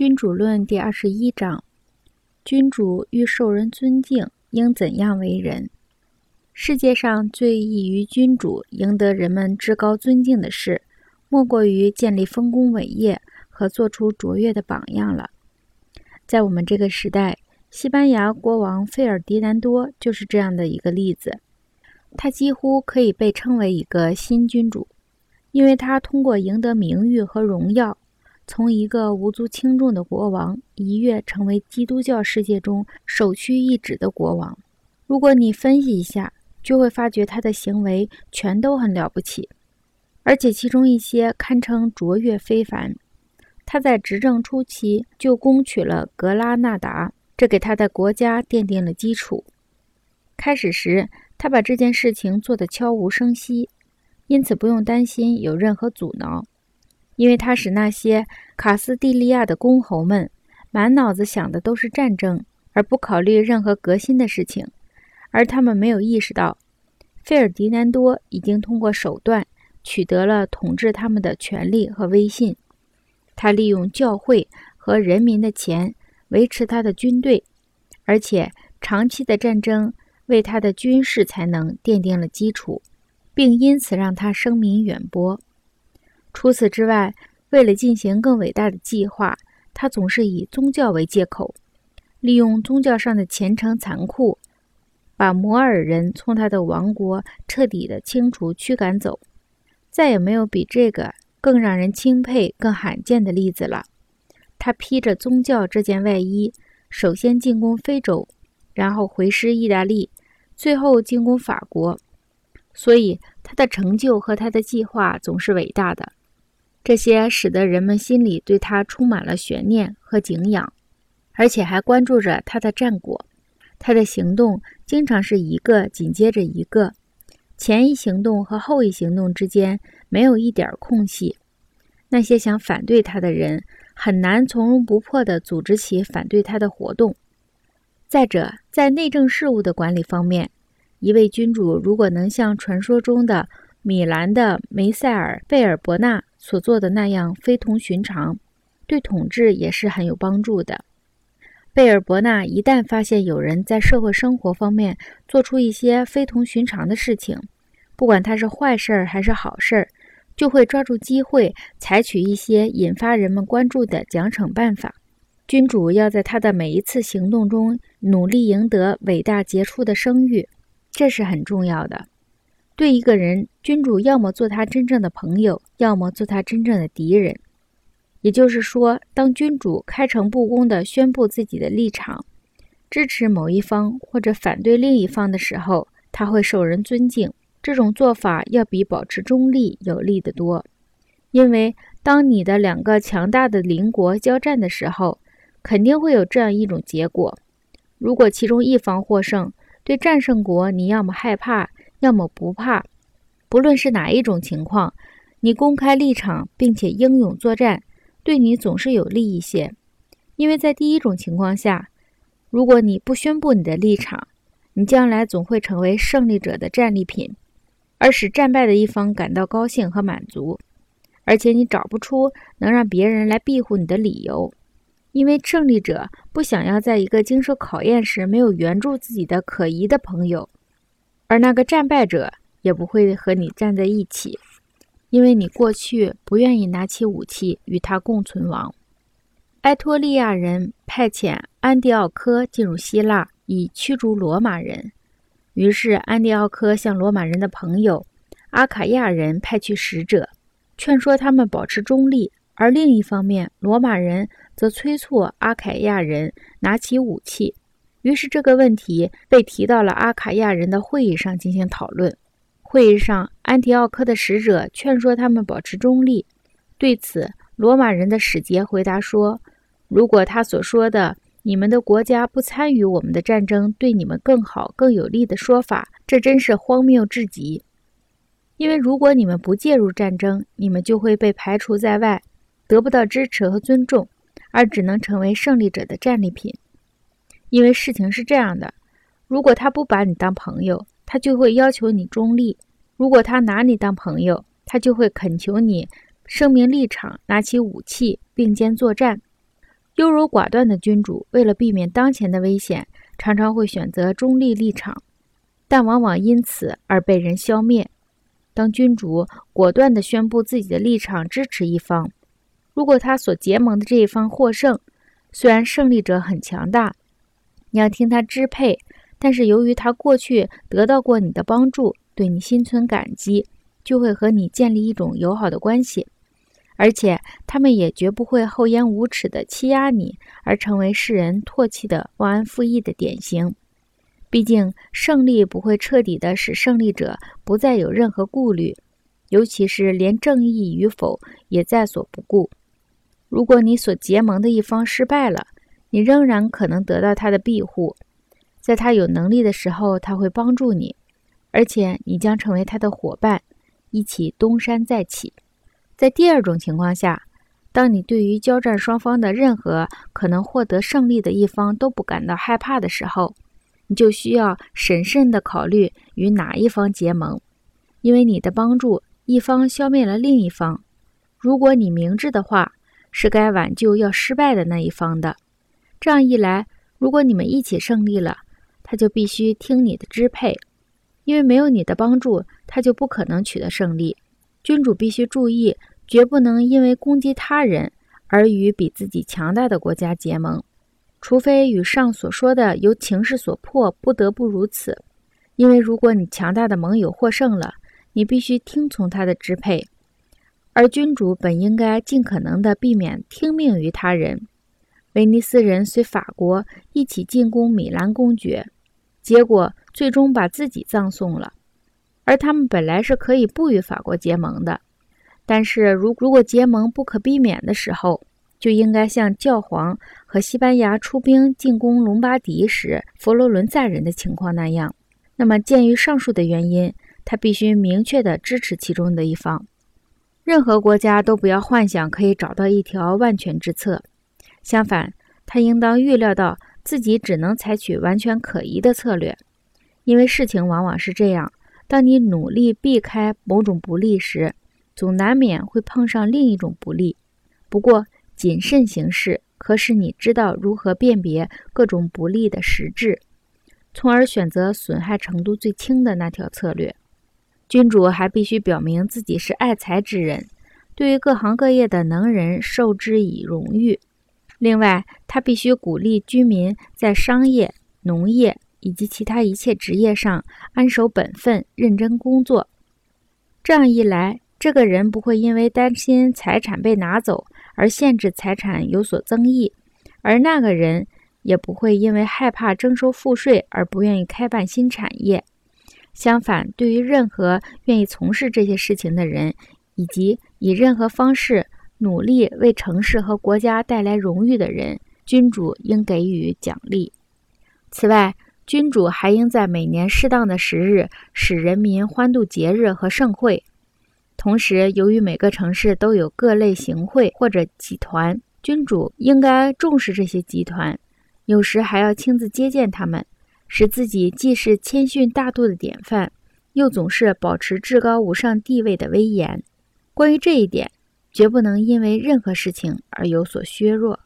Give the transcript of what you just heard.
君主论第二十一章：君主欲受人尊敬，应怎样为人？世界上最易于君主赢得人们至高尊敬的事，莫过于建立丰功伟业和做出卓越的榜样了。在我们这个时代，西班牙国王费尔迪南多就是这样的一个例子。他几乎可以被称为一个新君主，因为他通过赢得名誉和荣耀。从一个无足轻重的国王一跃成为基督教世界中首屈一指的国王。如果你分析一下，就会发觉他的行为全都很了不起，而且其中一些堪称卓越非凡。他在执政初期就攻取了格拉纳达，这给他的国家奠定了基础。开始时，他把这件事情做得悄无声息，因此不用担心有任何阻挠。因为他使那些卡斯蒂利亚的公侯们满脑子想的都是战争，而不考虑任何革新的事情，而他们没有意识到，费尔迪南多已经通过手段取得了统治他们的权利和威信。他利用教会和人民的钱维持他的军队，而且长期的战争为他的军事才能奠定了基础，并因此让他声名远播。除此之外，为了进行更伟大的计划，他总是以宗教为借口，利用宗教上的虔诚残酷，把摩尔人从他的王国彻底的清除驱赶走。再也没有比这个更让人钦佩、更罕见的例子了。他披着宗教这件外衣，首先进攻非洲，然后回师意大利，最后进攻法国。所以，他的成就和他的计划总是伟大的。这些使得人们心里对他充满了悬念和敬仰，而且还关注着他的战果。他的行动经常是一个紧接着一个，前一行动和后一行动之间没有一点空隙。那些想反对他的人很难从容不迫地组织起反对他的活动。再者，在内政事务的管理方面，一位君主如果能像传说中的米兰的梅塞尔贝尔伯纳，所做的那样非同寻常，对统治也是很有帮助的。贝尔伯纳一旦发现有人在社会生活方面做出一些非同寻常的事情，不管他是坏事儿还是好事儿，就会抓住机会采取一些引发人们关注的奖惩办法。君主要在他的每一次行动中努力赢得伟大杰出的声誉，这是很重要的。对一个人，君主要么做他真正的朋友，要么做他真正的敌人。也就是说，当君主开诚布公地宣布自己的立场，支持某一方或者反对另一方的时候，他会受人尊敬。这种做法要比保持中立有利得多。因为当你的两个强大的邻国交战的时候，肯定会有这样一种结果：如果其中一方获胜，对战胜国，你要么害怕。要么不怕，不论是哪一种情况，你公开立场并且英勇作战，对你总是有利一些。因为在第一种情况下，如果你不宣布你的立场，你将来总会成为胜利者的战利品，而使战败的一方感到高兴和满足，而且你找不出能让别人来庇护你的理由，因为胜利者不想要在一个经受考验时没有援助自己的可疑的朋友。而那个战败者也不会和你站在一起，因为你过去不愿意拿起武器与他共存亡。埃托利亚人派遣安迪奥科进入希腊，以驱逐罗马人。于是，安迪奥科向罗马人的朋友阿卡亚人派去使者，劝说他们保持中立；而另一方面，罗马人则催促阿凯亚人拿起武器。于是，这个问题被提到了阿卡亚人的会议上进行讨论。会议上，安提奥科的使者劝说他们保持中立。对此，罗马人的使节回答说：“如果他所说的‘你们的国家不参与我们的战争，对你们更好、更有利’的说法，这真是荒谬至极。因为如果你们不介入战争，你们就会被排除在外，得不到支持和尊重，而只能成为胜利者的战利品。”因为事情是这样的，如果他不把你当朋友，他就会要求你中立；如果他拿你当朋友，他就会恳求你声明立场，拿起武器并肩作战。优柔寡断的君主为了避免当前的危险，常常会选择中立立场，但往往因此而被人消灭。当君主果断地宣布自己的立场支持一方，如果他所结盟的这一方获胜，虽然胜利者很强大，你要听他支配，但是由于他过去得到过你的帮助，对你心存感激，就会和你建立一种友好的关系，而且他们也绝不会厚颜无耻地欺压你，而成为世人唾弃的忘恩负义的典型。毕竟，胜利不会彻底的使胜利者不再有任何顾虑，尤其是连正义与否也在所不顾。如果你所结盟的一方失败了，你仍然可能得到他的庇护，在他有能力的时候，他会帮助你，而且你将成为他的伙伴，一起东山再起。在第二种情况下，当你对于交战双方的任何可能获得胜利的一方都不感到害怕的时候，你就需要审慎地考虑与哪一方结盟，因为你的帮助一方消灭了另一方。如果你明智的话，是该挽救要失败的那一方的。这样一来，如果你们一起胜利了，他就必须听你的支配，因为没有你的帮助，他就不可能取得胜利。君主必须注意，绝不能因为攻击他人而与比自己强大的国家结盟。除非与上所说的由情势所迫不得不如此，因为如果你强大的盟友获胜了，你必须听从他的支配，而君主本应该尽可能的避免听命于他人。威尼斯人随法国一起进攻米兰公爵，结果最终把自己葬送了，而他们本来是可以不与法国结盟的，但是如如果结盟不可避免的时候。就应该像教皇和西班牙出兵进攻隆巴迪时佛罗伦萨人的情况那样。那么，鉴于上述的原因，他必须明确地支持其中的一方。任何国家都不要幻想可以找到一条万全之策，相反，他应当预料到自己只能采取完全可疑的策略，因为事情往往是这样：当你努力避开某种不利时，总难免会碰上另一种不利。不过，谨慎行事，可使你知道如何辨别各种不利的实质，从而选择损害程度最轻的那条策略。君主还必须表明自己是爱才之人，对于各行各业的能人授之以荣誉。另外，他必须鼓励居民在商业、农业以及其他一切职业上安守本分、认真工作。这样一来，这个人不会因为担心财产被拿走。而限制财产有所增益，而那个人也不会因为害怕征收赋税而不愿意开办新产业。相反，对于任何愿意从事这些事情的人，以及以任何方式努力为城市和国家带来荣誉的人，君主应给予奖励。此外，君主还应在每年适当的时日使人民欢度节日和盛会。同时，由于每个城市都有各类行会或者集团，君主应该重视这些集团，有时还要亲自接见他们，使自己既是谦逊大度的典范，又总是保持至高无上地位的威严。关于这一点，绝不能因为任何事情而有所削弱。